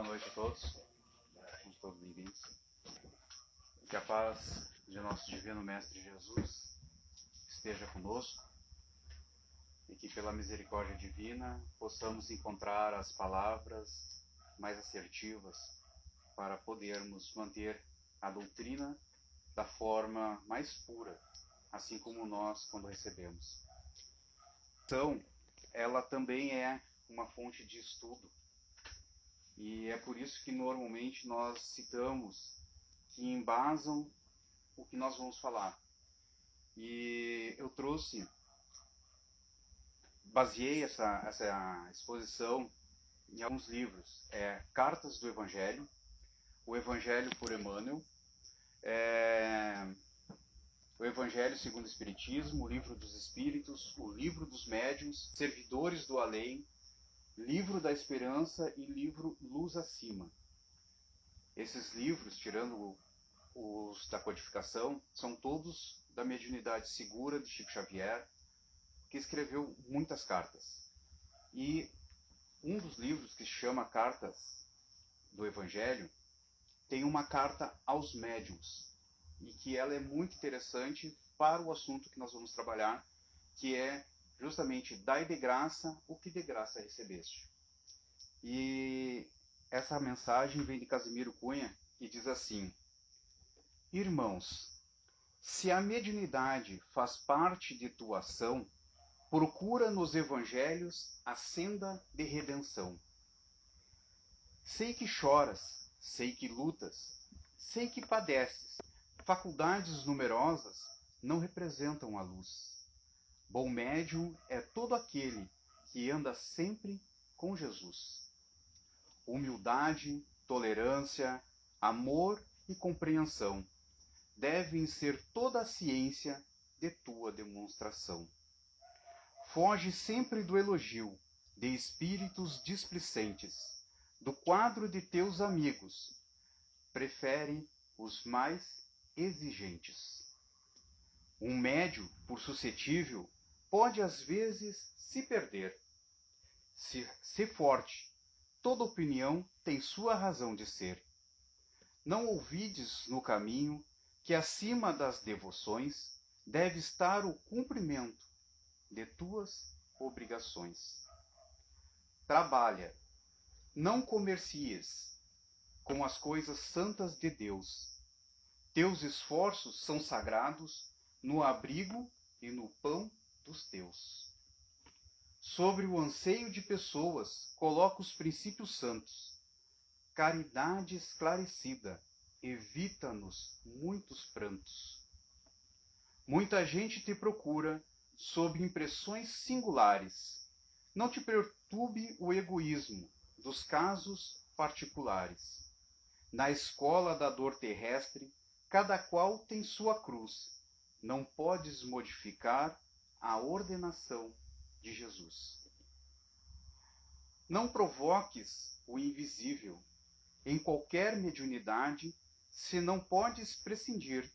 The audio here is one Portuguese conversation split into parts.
Boa noite a todos. Sejam todos bem-vindos. Que a paz de nosso Divino Mestre Jesus esteja conosco e que, pela misericórdia divina, possamos encontrar as palavras mais assertivas para podermos manter a doutrina da forma mais pura, assim como nós quando recebemos. Então, ela também é uma fonte de estudo e é por isso que normalmente nós citamos que embasam o que nós vamos falar. E eu trouxe, baseei essa, essa exposição em alguns livros. É Cartas do Evangelho, O Evangelho por Emmanuel, é, O Evangelho segundo o Espiritismo, O Livro dos Espíritos, O Livro dos Médiuns, Servidores do Além, Livro da Esperança e livro Luz Acima. Esses livros, tirando os da codificação, são todos da mediunidade segura de Chico Xavier, que escreveu muitas cartas. E um dos livros que se chama Cartas do Evangelho tem uma carta aos médiums e que ela é muito interessante para o assunto que nós vamos trabalhar, que é justamente dai de graça o que de graça recebeste. E essa mensagem vem de Casimiro Cunha e diz assim: Irmãos, se a mediunidade faz parte de tua ação, procura nos evangelhos a senda de redenção. Sei que choras, sei que lutas, sei que padeces. Faculdades numerosas não representam a luz. Bom médium é todo aquele que anda sempre com Jesus. Humildade, tolerância, amor e compreensão devem ser toda a ciência de tua demonstração. Foge sempre do elogio de espíritos displicentes, do quadro de teus amigos. Prefere os mais exigentes. Um médio, por suscetível, pode às vezes se perder. Se, se forte, toda opinião tem sua razão de ser. Não ouvides no caminho que acima das devoções deve estar o cumprimento de tuas obrigações. Trabalha, não comercies com as coisas santas de Deus. Teus esforços são sagrados no abrigo e no pão dos teus. Sobre o anseio de pessoas, coloca os princípios santos. Caridade esclarecida, evita-nos muitos prantos. Muita gente te procura sob impressões singulares. Não te perturbe o egoísmo dos casos particulares. Na escola da dor terrestre, cada qual tem sua cruz. Não podes modificar a ordenação de Jesus. Não provoques o invisível em qualquer mediunidade se não podes prescindir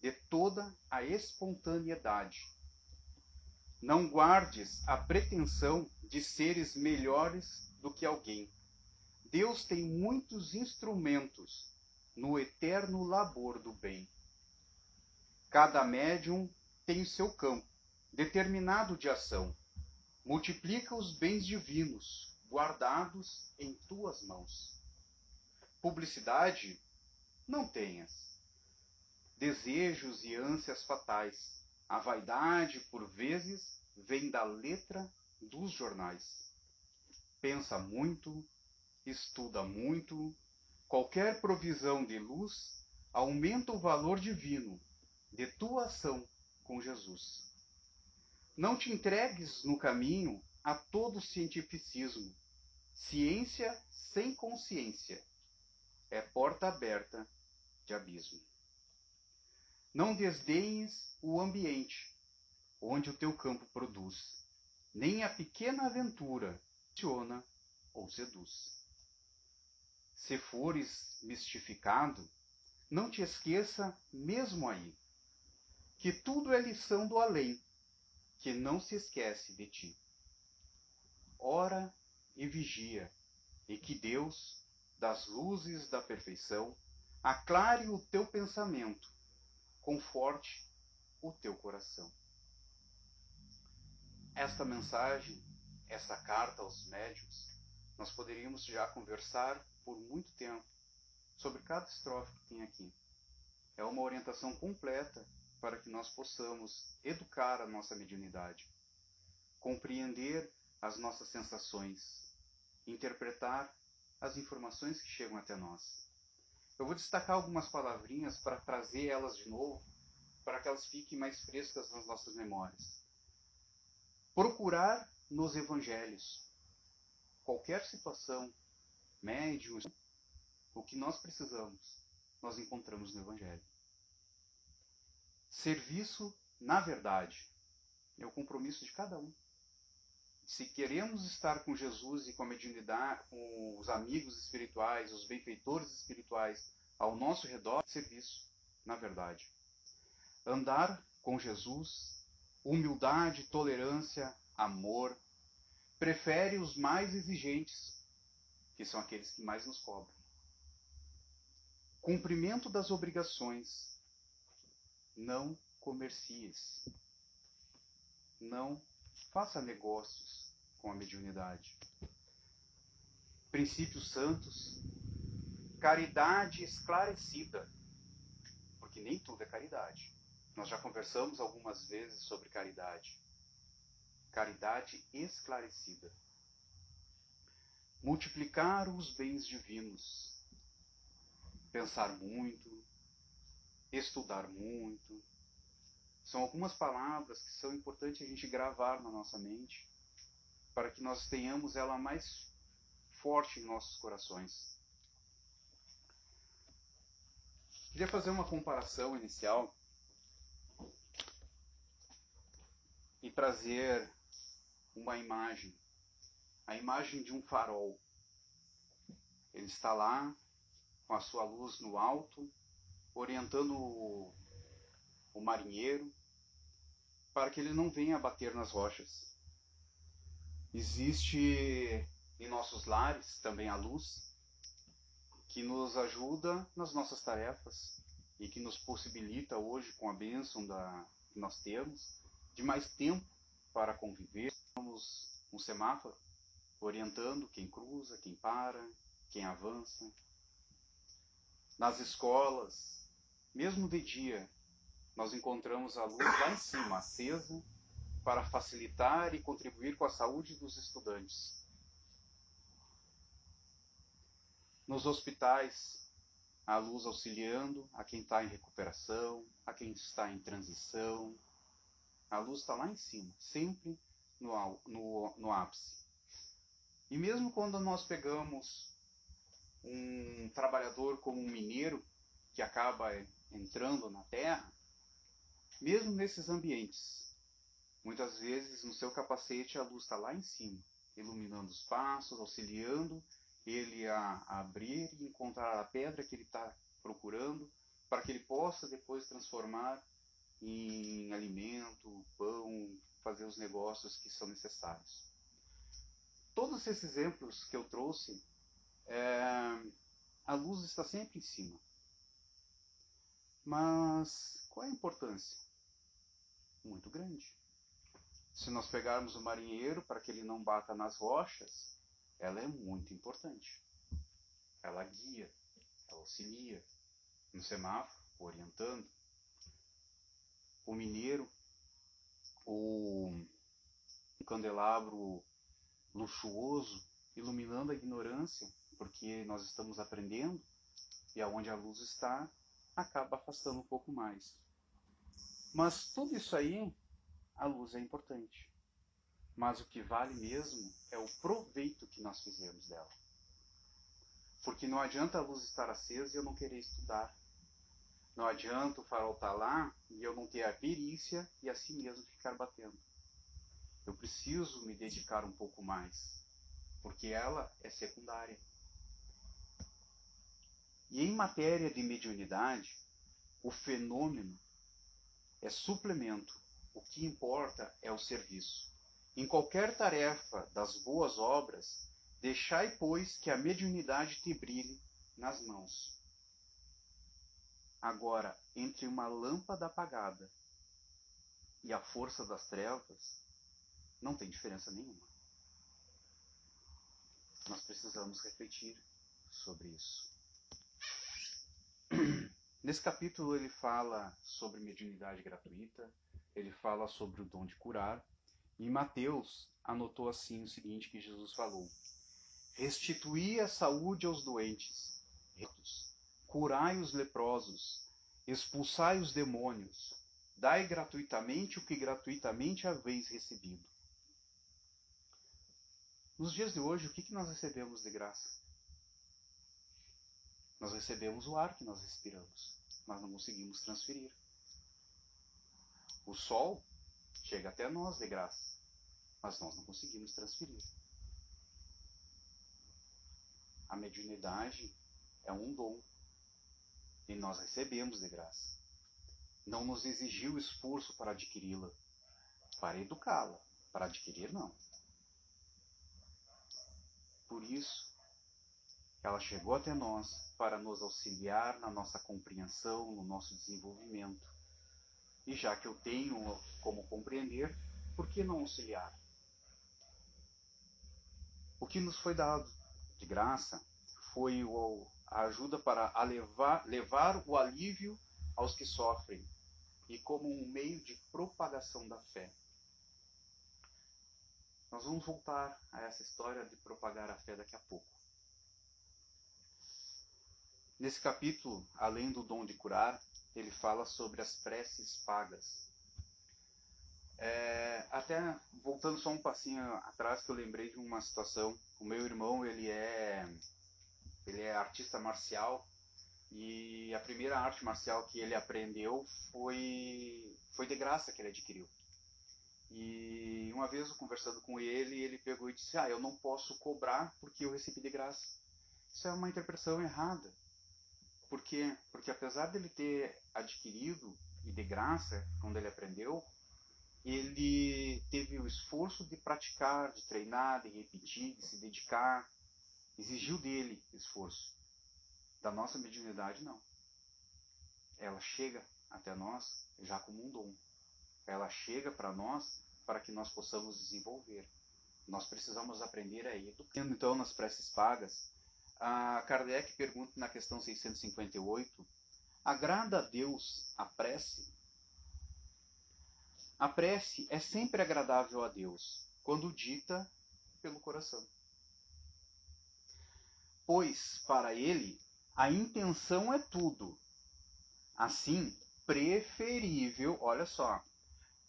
de toda a espontaneidade. Não guardes a pretensão de seres melhores do que alguém. Deus tem muitos instrumentos no eterno labor do bem. Cada médium tem o seu campo determinado de ação. Multiplica os bens divinos guardados em tuas mãos. Publicidade não tenhas. Desejos e ânsias fatais. A vaidade, por vezes, vem da letra dos jornais. Pensa muito, estuda muito, qualquer provisão de luz aumenta o valor divino de tua ação com Jesus. Não te entregues no caminho a todo cientificismo. Ciência sem consciência é porta aberta de abismo. Não desdenhes o ambiente onde o teu campo produz, nem a pequena aventura funciona ou seduz. Se fores mistificado, não te esqueça mesmo aí, que tudo é lição do além que não se esquece de ti. Ora e vigia, e que Deus, das luzes da perfeição, aclare o teu pensamento, conforte o teu coração. Esta mensagem, esta carta aos médios, nós poderíamos já conversar por muito tempo sobre cada estrofe que tem aqui. É uma orientação completa para que nós possamos educar a nossa mediunidade, compreender as nossas sensações, interpretar as informações que chegam até nós. Eu vou destacar algumas palavrinhas para trazer elas de novo, para que elas fiquem mais frescas nas nossas memórias. Procurar nos evangelhos. Qualquer situação, médium, o que nós precisamos, nós encontramos no evangelho. Serviço na verdade. É o compromisso de cada um se queremos estar com Jesus e com a mediunidade, com os amigos espirituais, os benfeitores espirituais ao nosso redor, serviço, na verdade. Andar com Jesus, humildade, tolerância, amor, prefere os mais exigentes, que são aqueles que mais nos cobram. Cumprimento das obrigações. Não comercies. Não faça negócios com a mediunidade. Princípios santos, caridade esclarecida, porque nem tudo é caridade. Nós já conversamos algumas vezes sobre caridade. Caridade esclarecida. Multiplicar os bens divinos. Pensar muito, estudar muito, são algumas palavras que são importantes a gente gravar na nossa mente para que nós tenhamos ela mais forte em nossos corações. Queria fazer uma comparação inicial e trazer uma imagem, a imagem de um farol. Ele está lá com a sua luz no alto, orientando o marinheiro, para que ele não venha bater nas rochas. Existe em nossos lares também a luz, que nos ajuda nas nossas tarefas e que nos possibilita hoje, com a bênção da, que nós temos, de mais tempo para conviver. Temos um semáforo orientando quem cruza, quem para, quem avança. Nas escolas, mesmo de dia, nós encontramos a luz lá em cima, acesa, para facilitar e contribuir com a saúde dos estudantes. Nos hospitais, a luz auxiliando a quem está em recuperação, a quem está em transição. A luz está lá em cima, sempre no, no, no ápice. E mesmo quando nós pegamos um trabalhador como um mineiro que acaba entrando na terra, mesmo nesses ambientes. Muitas vezes no seu capacete a luz está lá em cima, iluminando os passos, auxiliando ele a, abrir e encontrar a pedra que ele está procurando, para que ele possa depois transformar em alimento, pão, fazer os negócios que são necessários. Todos esses exemplos que eu trouxe, é, a luz está sempre em cima. Mas qual é a importância? muito grande. Se nós pegarmos o marinheiro para que ele não bata nas rochas, ela é muito importante. Ela guia, ela auxilia no semáforo, orientando. O mineiro, o candelabro luxuoso, iluminando a ignorância, porque nós estamos aprendendo e aonde a luz está, acaba afastando um pouco mais. Mas tudo isso aí, a luz é importante. Mas o que vale mesmo é o proveito que nós fizemos dela. Porque não adianta a luz estar acesa e eu não querer estudar. Não adianta o farol estar lá e eu não ter a perícia e assim mesmo ficar batendo. Eu preciso me dedicar um pouco mais, porque ela é secundária. E em matéria de mediunidade, o fenômeno é suplemento. O que importa é o serviço. Em qualquer tarefa das boas obras, Deixai, pois, que a mediunidade te brilhe nas mãos. Agora, entre uma lâmpada apagada e a força das trevas, não tem diferença nenhuma. Nós precisamos refletir sobre isso. Nesse capítulo ele fala sobre mediunidade gratuita, ele fala sobre o dom de curar, e Mateus anotou assim o seguinte que Jesus falou: Restituí a saúde aos doentes, curai os leprosos, expulsai os demônios, dai gratuitamente o que gratuitamente haveis recebido. Nos dias de hoje, o que, que nós recebemos de graça? Nós recebemos o ar que nós respiramos, mas não conseguimos transferir. O sol chega até nós de graça, mas nós não conseguimos transferir. A mediunidade é um dom e nós recebemos de graça. Não nos exigiu esforço para adquiri-la, para educá-la, para adquirir não. Por isso, ela chegou até nós para nos auxiliar na nossa compreensão, no nosso desenvolvimento. E já que eu tenho como compreender, por que não auxiliar? O que nos foi dado de graça foi a ajuda para levar, levar o alívio aos que sofrem e como um meio de propagação da fé. Nós vamos voltar a essa história de propagar a fé daqui a pouco. Nesse capítulo, além do dom de curar, ele fala sobre as preces pagas. É, até voltando só um passinho atrás, que eu lembrei de uma situação. O meu irmão, ele é, ele é artista marcial e a primeira arte marcial que ele aprendeu foi, foi de graça que ele adquiriu. E uma vez conversando com ele, ele pegou e disse: Ah, eu não posso cobrar porque eu recebi de graça. Isso é uma interpretação errada. Por quê? Porque apesar dele ter adquirido e de graça, quando ele aprendeu, ele teve o esforço de praticar, de treinar, de repetir, de se dedicar. Exigiu dele esforço. Da nossa mediunidade, não. Ela chega até nós já como um dom ela chega para nós para que nós possamos desenvolver. Nós precisamos aprender a educar. Então, nas preces pagas, a Kardec pergunta na questão 658: agrada a Deus a prece? A prece é sempre agradável a Deus quando dita pelo coração. Pois, para ele, a intenção é tudo. Assim, preferível, olha só,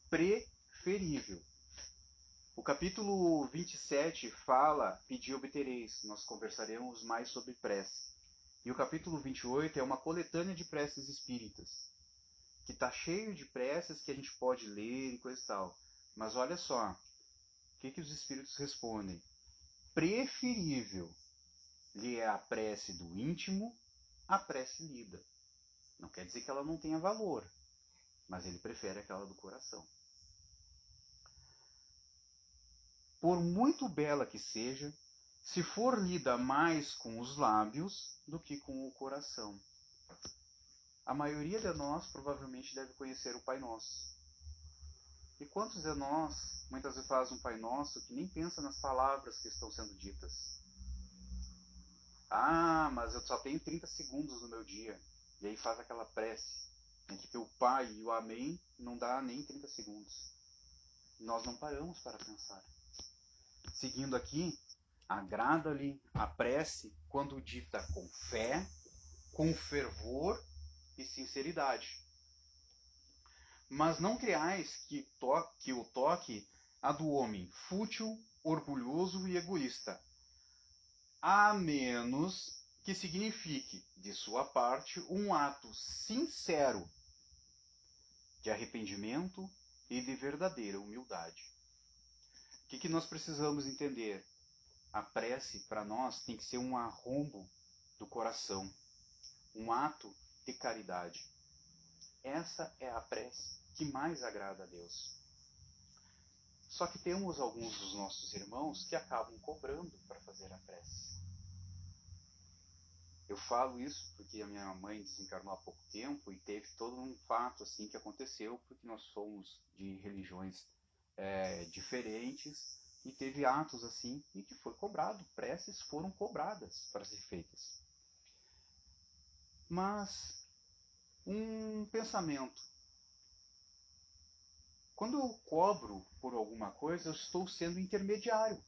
preferível. O capítulo 27 fala pedir obtereis. Nós conversaremos mais sobre prece. E o capítulo 28 é uma coletânea de preces espíritas, que está cheio de preces que a gente pode ler e coisa e tal. Mas olha só, o que, que os espíritos respondem? Preferível lhe é a prece do íntimo a prece lida. Não quer dizer que ela não tenha valor, mas ele prefere aquela do coração. Por muito bela que seja, se for lida mais com os lábios do que com o coração. A maioria de nós provavelmente deve conhecer o Pai Nosso. E quantos de nós muitas vezes faz um Pai Nosso que nem pensa nas palavras que estão sendo ditas? Ah, mas eu só tenho 30 segundos no meu dia. E aí faz aquela prece. Entre o Pai e o Amém não dá nem 30 segundos. Nós não paramos para pensar. Seguindo aqui, agrada-lhe a prece quando dita com fé, com fervor e sinceridade. Mas não creais que, que o toque a do homem fútil, orgulhoso e egoísta, a menos que signifique, de sua parte, um ato sincero de arrependimento e de verdadeira humildade. O que, que nós precisamos entender? A prece, para nós, tem que ser um arrombo do coração, um ato de caridade. Essa é a prece que mais agrada a Deus. Só que temos alguns dos nossos irmãos que acabam cobrando para fazer a prece. Eu falo isso porque a minha mãe desencarnou há pouco tempo e teve todo um fato assim que aconteceu porque nós somos de religiões é, diferentes e teve atos assim e que foi cobrado, preces foram cobradas para ser feitas. Mas um pensamento. Quando eu cobro por alguma coisa, eu estou sendo intermediário.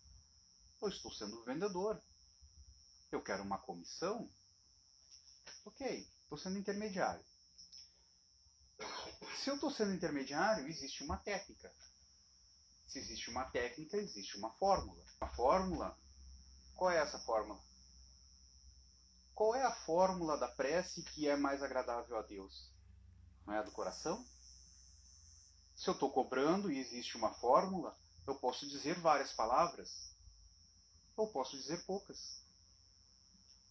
Eu estou sendo vendedor. Eu quero uma comissão. Ok, estou sendo intermediário. Se eu estou sendo intermediário, existe uma técnica. Se existe uma técnica, existe uma fórmula. A fórmula, qual é essa fórmula? Qual é a fórmula da prece que é mais agradável a Deus? Não é a do coração? Se eu estou cobrando e existe uma fórmula, eu posso dizer várias palavras, ou posso dizer poucas.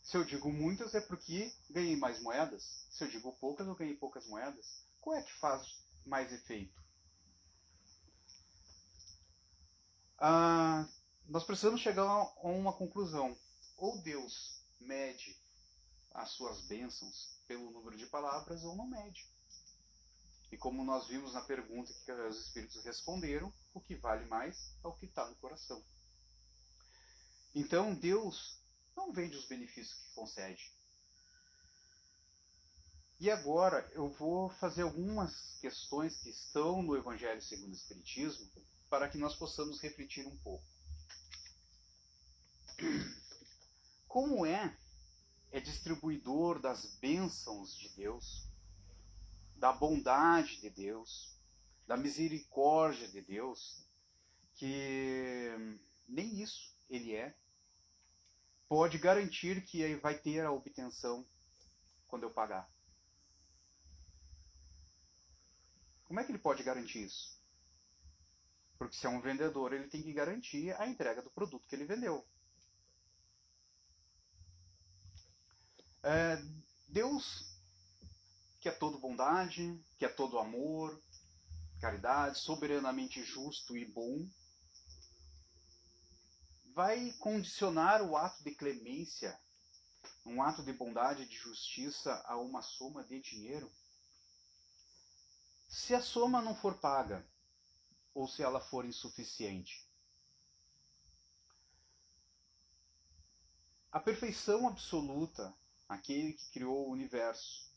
Se eu digo muitas é porque ganhei mais moedas. Se eu digo poucas, eu ganhei poucas moedas. Qual é que faz mais efeito? Ah, nós precisamos chegar a uma conclusão. Ou Deus mede as suas bênçãos pelo número de palavras, ou não mede. E como nós vimos na pergunta que os Espíritos responderam, o que vale mais é o que está no coração. Então Deus não vende os benefícios que concede. E agora eu vou fazer algumas questões que estão no Evangelho segundo o Espiritismo para que nós possamos refletir um pouco. Como é é distribuidor das bênçãos de Deus, da bondade de Deus, da misericórdia de Deus, que nem isso ele é, pode garantir que vai ter a obtenção quando eu pagar. Como é que ele pode garantir isso? Porque se é um vendedor, ele tem que garantir a entrega do produto que ele vendeu. É, Deus, que é todo bondade, que é todo amor, caridade, soberanamente justo e bom, vai condicionar o ato de clemência, um ato de bondade e de justiça a uma soma de dinheiro? Se a soma não for paga, ou se ela for insuficiente. A perfeição absoluta, aquele que criou o universo,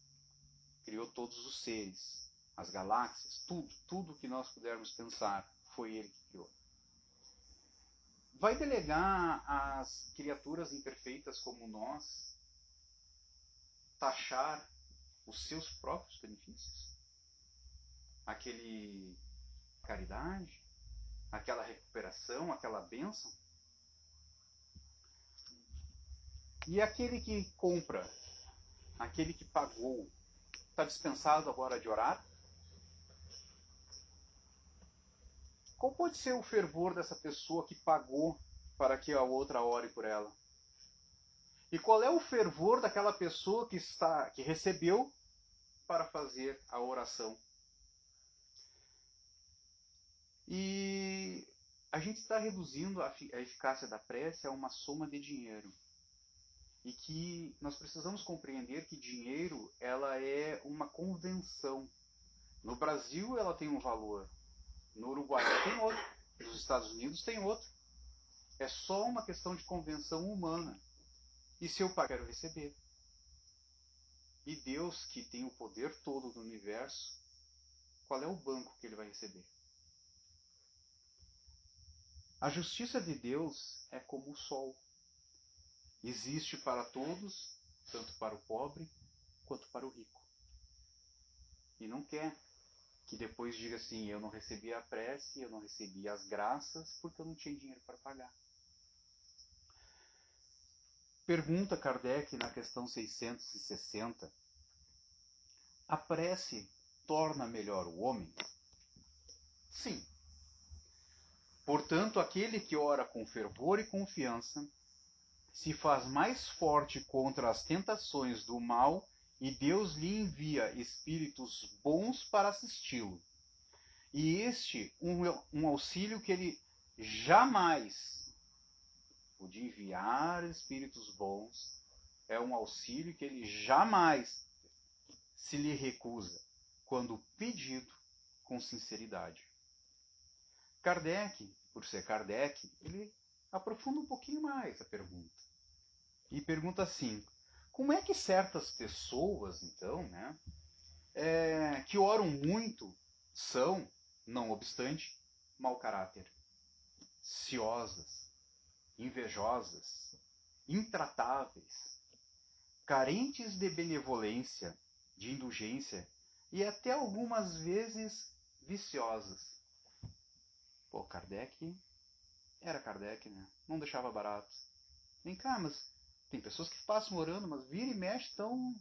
criou todos os seres, as galáxias, tudo, tudo que nós pudermos pensar, foi ele que criou. Vai delegar às criaturas imperfeitas como nós taxar os seus próprios benefícios? Aquele caridade, aquela recuperação, aquela bênção. E aquele que compra, aquele que pagou, está dispensado agora de orar? Qual pode ser o fervor dessa pessoa que pagou para que a outra ore por ela? E qual é o fervor daquela pessoa que está que recebeu para fazer a oração? E a gente está reduzindo a, eficácia da prece a uma soma de dinheiro. E que nós precisamos compreender que dinheiro ela é uma convenção. No Brasil ela tem um valor, no Uruguai tem outro, nos Estados Unidos tem outro. É só uma questão de convenção humana. E se eu quero receber. E Deus, que tem o poder todo do universo, qual é o banco que ele vai receber? A justiça de Deus é como o sol. Existe para todos, tanto para o pobre quanto para o rico. E não quer que depois diga assim: eu não recebi a prece, eu não recebi as graças, porque eu não tinha dinheiro para pagar. Pergunta Kardec na questão 660: A prece torna melhor o homem? Sim, Portanto, aquele que ora com fervor e confiança se faz mais forte contra as tentações do mal e Deus lhe envia espíritos bons para assisti-lo. E este, um, um auxílio que ele jamais, de enviar espíritos bons, é um auxílio que ele jamais se lhe recusa quando pedido com sinceridade. Kardec, por ser Kardec, ele aprofunda um pouquinho mais a pergunta. E pergunta assim: como é que certas pessoas, então, né, é, que oram muito, são, não obstante, mau caráter, ciosas, invejosas, intratáveis, carentes de benevolência, de indulgência e até algumas vezes viciosas. Pô, Kardec era Kardec, né? Não deixava barato. Vem cá, mas tem pessoas que passam orando, mas vira e mexe estão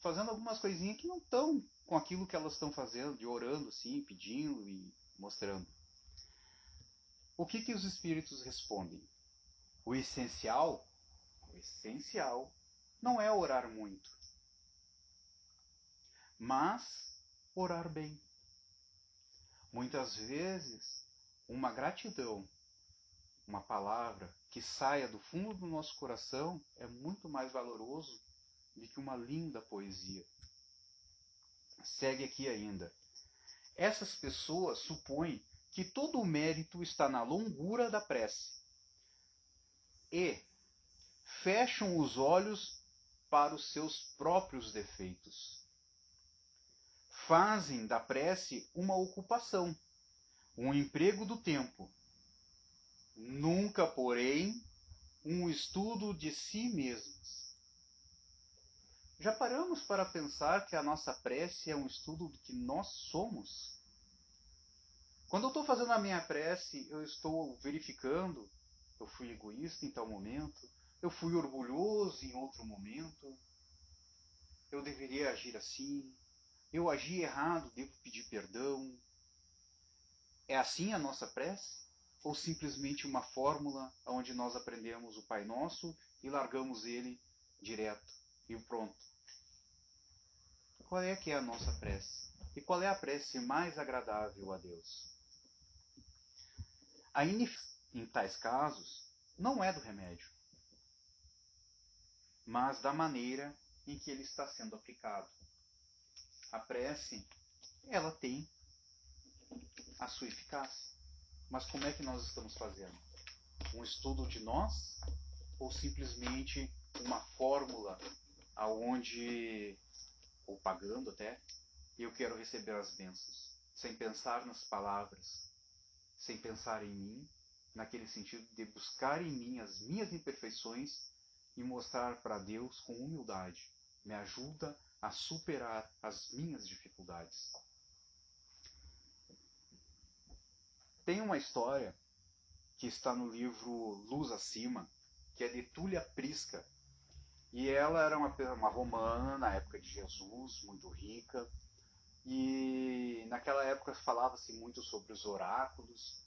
fazendo algumas coisinhas que não estão com aquilo que elas estão fazendo, de orando assim, pedindo e mostrando. O que que os espíritos respondem? O essencial, o essencial não é orar muito, mas orar bem. Muitas vezes, uma gratidão, uma palavra, que saia do fundo do nosso coração é muito mais valoroso do que uma linda poesia. Segue aqui ainda. Essas pessoas supõem que todo o mérito está na longura da prece e fecham os olhos para os seus próprios defeitos. Fazem da prece uma ocupação, um emprego do tempo, nunca, porém, um estudo de si mesmos. Já paramos para pensar que a nossa prece é um estudo do que nós somos? Quando eu estou fazendo a minha prece, eu estou verificando, eu fui egoísta em tal momento, eu fui orgulhoso em outro momento, eu deveria agir assim, eu agi errado, devo pedir perdão. É assim a nossa prece? ou simplesmente uma fórmula onde nós aprendemos o Pai Nosso e largamos ele direto e pronto. Qual é que é a nossa prece? E qual é a prece mais agradável a Deus? A inif em tais casos não é do remédio, mas da maneira em que ele está sendo aplicado. A prece, ela tem a sua eficácia. Mas como é que nós estamos fazendo? Um estudo de nós ou simplesmente uma fórmula aonde ou pagando até eu quero receber as bênçãos, sem pensar nas palavras, sem pensar em mim, naquele sentido de buscar em mim as minhas imperfeições e mostrar para Deus com humildade. Me ajuda a superar as minhas dificuldades. Tem uma história que está no livro Luz Acima, que é de Túlia Prisca. E ela era uma, uma romana na época de Jesus, muito rica. E naquela época falava-se muito sobre os oráculos.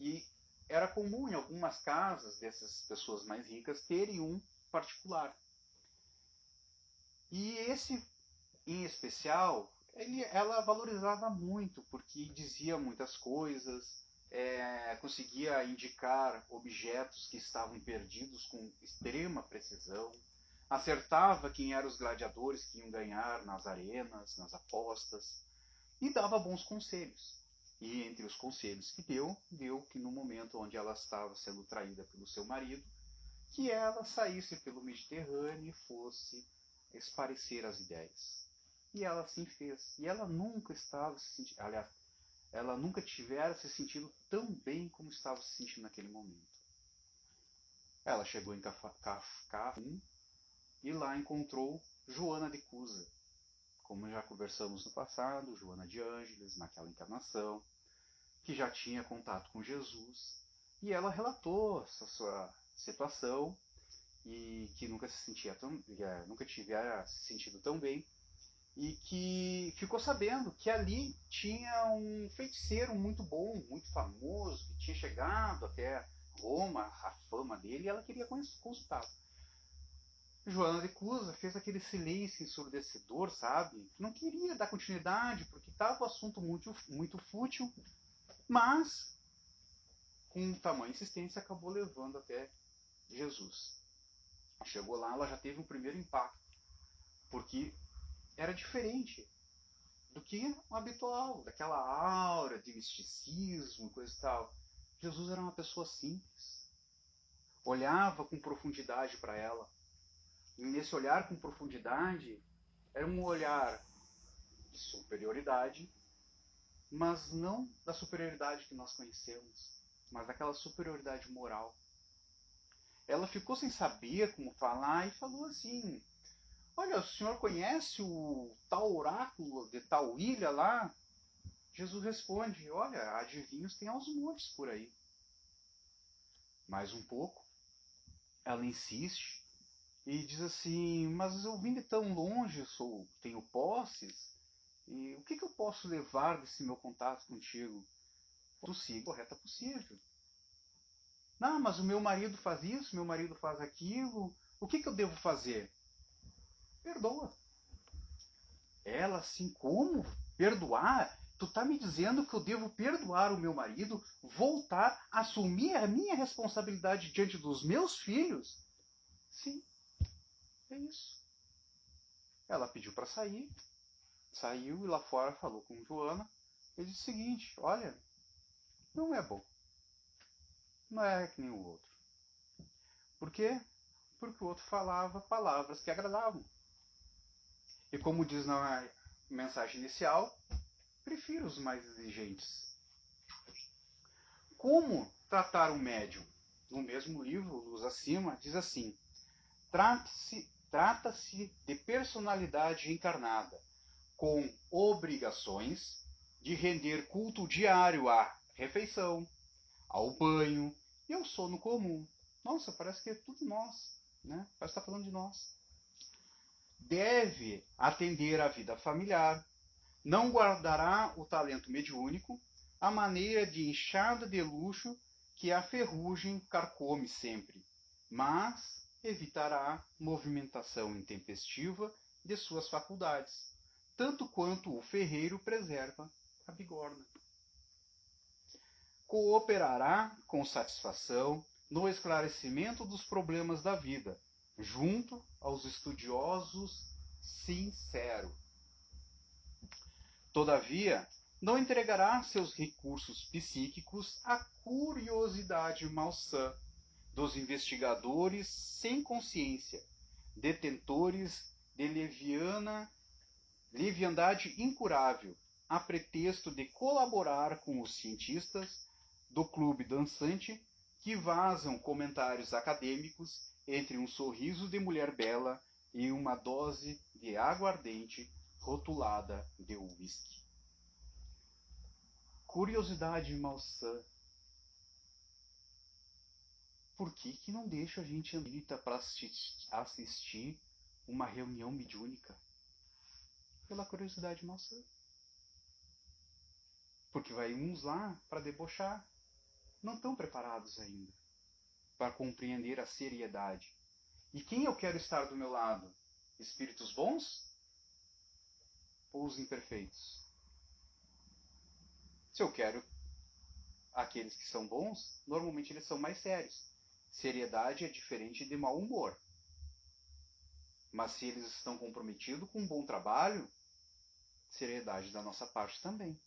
E era comum em algumas casas dessas pessoas mais ricas terem um particular. E esse, em especial, ele, ela valorizava muito, porque dizia muitas coisas, é, conseguia indicar objetos que estavam perdidos com extrema precisão, acertava quem eram os gladiadores que iam ganhar nas arenas, nas apostas, e dava bons conselhos. E entre os conselhos que deu, deu que no momento onde ela estava sendo traída pelo seu marido, que ela saísse pelo Mediterrâneo e fosse esparecer as ideias. E ela assim fez. E ela nunca estava se sentindo, aliás, ela nunca tivera se sentido tão bem como estava se sentindo naquele momento. Ela chegou em Cafum e lá encontrou Joana de Cusa. Como já conversamos no passado, Joana de Ângeles, naquela encarnação, que já tinha contato com Jesus, e ela relatou essa sua situação e que nunca se sentia tão, é, nunca tivera se sentido tão bem e que ficou sabendo que ali tinha um feiticeiro muito bom, muito famoso, que tinha chegado até Roma, a fama dele, e ela queria consultá-lo. Joana de Cusa fez aquele silêncio ensurdecedor, sabe? Não queria dar continuidade, porque estava o assunto muito, muito fútil, mas com tamanha insistência acabou levando até Jesus. Chegou lá, ela já teve um primeiro impacto, porque era diferente do que o habitual, daquela aura de misticismo, coisa e tal. Jesus era uma pessoa simples. Olhava com profundidade para ela. E nesse olhar com profundidade, era um olhar de superioridade, mas não da superioridade que nós conhecemos, mas daquela superioridade moral. Ela ficou sem saber como falar e falou assim: Olha, o senhor conhece o tal oráculo de tal ilha lá? Jesus responde: Olha, adivinhos tem aos montes por aí. Mais um pouco, ela insiste e diz assim: Mas eu vim de tão longe, sou, tenho posses, e o que, que eu posso levar desse meu contato contigo? Tu siga correta possível. Não, mas o meu marido faz isso, meu marido faz aquilo. O que, que eu devo fazer? Perdoa. Ela, assim, como? Perdoar? Tu tá me dizendo que eu devo perdoar o meu marido, voltar, assumir a minha responsabilidade diante dos meus filhos? Sim, é isso. Ela pediu para sair, saiu e lá fora falou com Joana. Ele disse o seguinte: Olha, não é bom. Não é que nem o outro. Por quê? Porque o outro falava palavras que agradavam. E como diz na mensagem inicial, prefiro os mais exigentes. Como tratar um médium? No mesmo livro, Luz Acima, diz assim: trata-se trata de personalidade encarnada, com obrigações de render culto diário à refeição, ao banho e ao sono comum. Nossa, parece que é tudo nós, né? Parece que está falando de nós deve atender à vida familiar, não guardará o talento mediúnico, a maneira de enxada de luxo que a ferrugem carcome sempre, mas evitará movimentação intempestiva de suas faculdades, tanto quanto o ferreiro preserva a bigorna. Cooperará com satisfação no esclarecimento dos problemas da vida, junto aos estudiosos sincero. Todavia, não entregará seus recursos psíquicos à curiosidade malsã dos investigadores sem consciência, detentores de leviana, leviandade incurável, a pretexto de colaborar com os cientistas do clube dançante que vazam comentários acadêmicos entre um sorriso de mulher bela e uma dose de aguardente rotulada de uísque. Curiosidade malsã. Por que, que não deixa a gente andita para assistir uma reunião mediúnica? Pela curiosidade malsã. Porque vai uns lá para debochar. Não estão preparados ainda para compreender a seriedade. E quem eu quero estar do meu lado? Espíritos bons ou os imperfeitos? Se eu quero aqueles que são bons, normalmente eles são mais sérios. Seriedade é diferente de mau humor. Mas se eles estão comprometidos com um bom trabalho, seriedade da nossa parte também.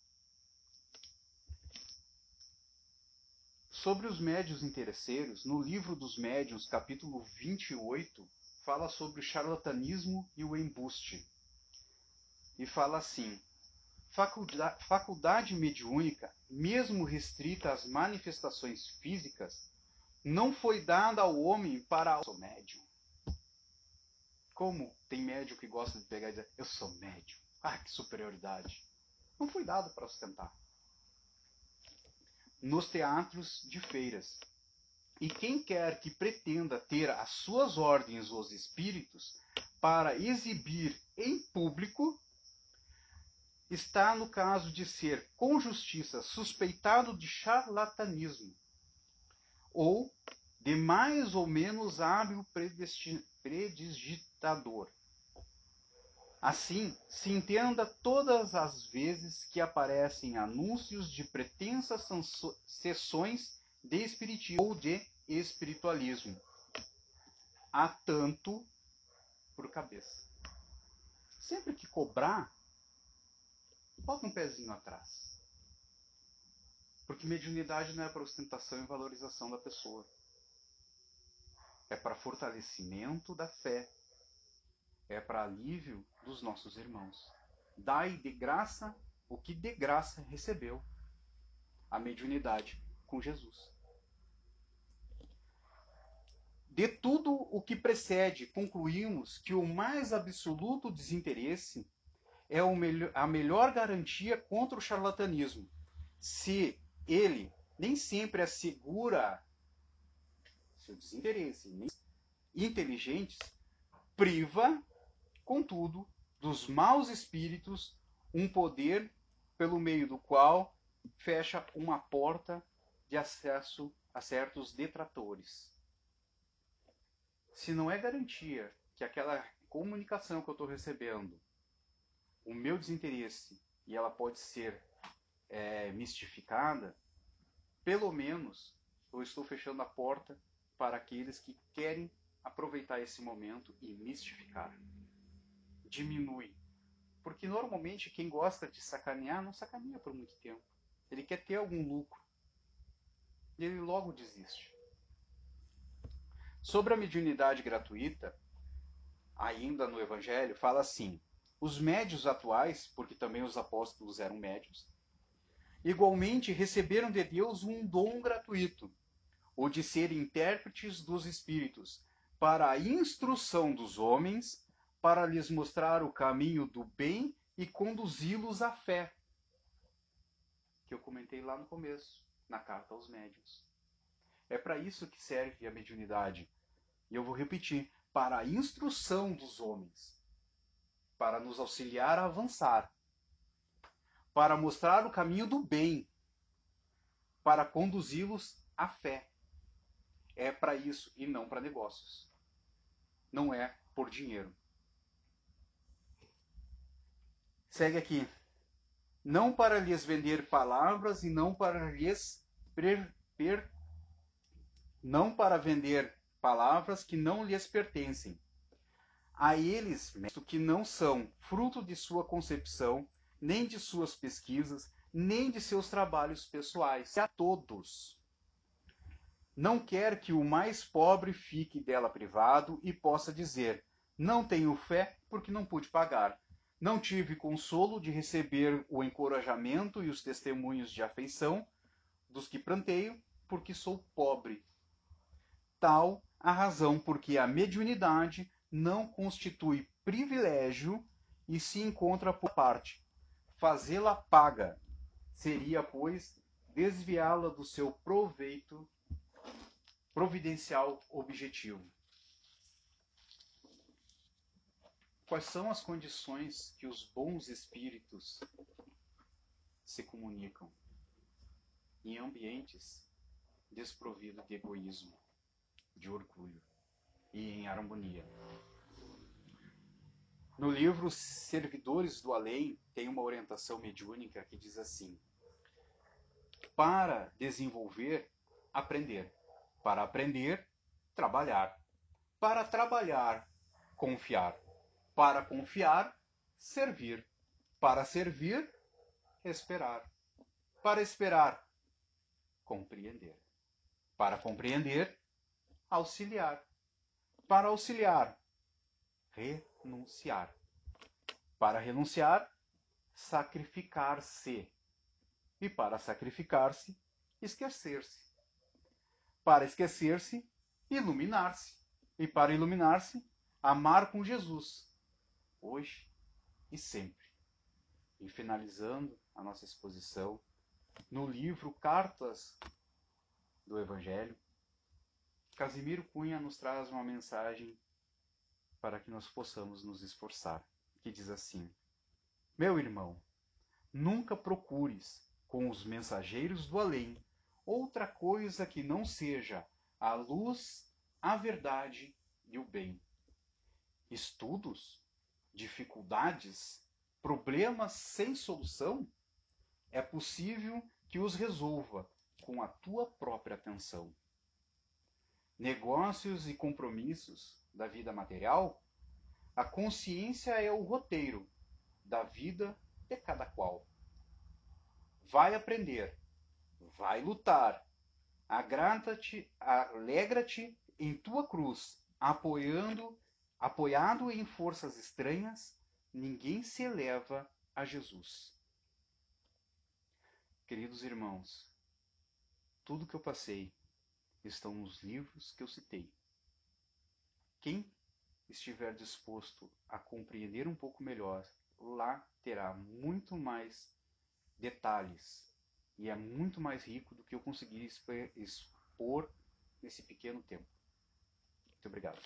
Sobre os médios interesseiros, no livro dos médiuns, capítulo 28, fala sobre o charlatanismo e o embuste. E fala assim: faculdade, faculdade mediúnica, mesmo restrita às manifestações físicas, não foi dada ao homem para o médium. Como tem médium que gosta de pegar e dizer, eu sou médium. Ah, que superioridade. Não foi dado para ostentar nos teatros de feiras. E quem quer que pretenda ter as suas ordens os espíritos para exibir em público está no caso de ser com justiça suspeitado de charlatanismo ou de mais ou menos hábil predigitador. Assim, se entenda todas as vezes que aparecem anúncios de pretensas sessões de espiritismo ou de espiritualismo. Há tanto por cabeça. Sempre que cobrar, bota um pezinho atrás. Porque mediunidade não é para ostentação e valorização da pessoa. É para fortalecimento da fé. É para alívio dos nossos irmãos. Dai de graça o que de graça recebeu. A mediunidade com Jesus. De tudo o que precede, concluímos que o mais absoluto desinteresse é a melhor garantia contra o charlatanismo. Se ele nem sempre assegura seu desinteresse, inteligentes, priva, contudo, dos maus espíritos um poder pelo meio do qual fecha uma porta de acesso a certos detratores. Se não é garantia que aquela comunicação que eu estou recebendo, o meu desinteresse, e ela pode ser é, mistificada, pelo menos eu estou fechando a porta para aqueles que querem aproveitar esse momento e mistificar. Diminui. Porque normalmente quem gosta de sacanear não sacaneia por muito tempo. Ele quer ter algum lucro. E ele logo desiste. Sobre a mediunidade gratuita, ainda no Evangelho, fala assim: os médios atuais, porque também os apóstolos eram médios, igualmente receberam de Deus um dom gratuito, o de ser intérpretes dos Espíritos, para a instrução dos homens, para lhes mostrar o caminho do bem e conduzi-los à fé. Que eu comentei lá no começo, na carta aos médios. É para isso que serve a mediunidade. E eu vou repetir: para a instrução dos homens, para nos auxiliar a avançar para mostrar o caminho do bem, para conduzi-los à fé. É para isso e não para negócios. Não é por dinheiro. Segue aqui. Não para lhes vender palavras e não para lhes per, per, não para vender palavras que não lhes pertencem. A eles que não são fruto de sua concepção nem de suas pesquisas, nem de seus trabalhos pessoais. A todos. Não quer que o mais pobre fique dela privado e possa dizer: Não tenho fé porque não pude pagar. Não tive consolo de receber o encorajamento e os testemunhos de afeição dos que pranteio, porque sou pobre. Tal a razão porque a mediunidade não constitui privilégio e se encontra por parte, fazê-la paga seria, pois, desviá-la do seu proveito providencial objetivo. Quais são as condições que os bons espíritos se comunicam em ambientes desprovidos de egoísmo, de orgulho e em harmonia? No livro Servidores do Além, tem uma orientação mediúnica que diz assim: para desenvolver, aprender. Para aprender, trabalhar. Para trabalhar, confiar. Para confiar, servir. Para servir, esperar. Para esperar, compreender. Para compreender, auxiliar. Para auxiliar, renunciar. Para renunciar, sacrificar-se. E para sacrificar-se, esquecer-se. Para esquecer-se, iluminar-se. E para iluminar-se, amar com Jesus, hoje e sempre. E finalizando a nossa exposição, no livro Cartas do Evangelho, Casimiro Cunha nos traz uma mensagem para que nós possamos nos esforçar, que diz assim: Meu irmão, nunca procures com os mensageiros do além outra coisa que não seja a luz, a verdade e o bem. estudos, dificuldades, problemas sem solução, é possível que os resolva com a tua própria atenção. Negócios e compromissos da vida material, a consciência é o roteiro da vida de cada qual. Vai aprender, vai lutar, agrada-te, alegra-te em tua cruz, apoiando, apoiado em forças estranhas, ninguém se eleva a Jesus. Queridos irmãos, tudo que eu passei estão nos livros que eu citei. Quem estiver disposto a compreender um pouco melhor, lá terá muito mais detalhes e é muito mais rico do que eu consegui expor nesse pequeno tempo. Muito obrigado.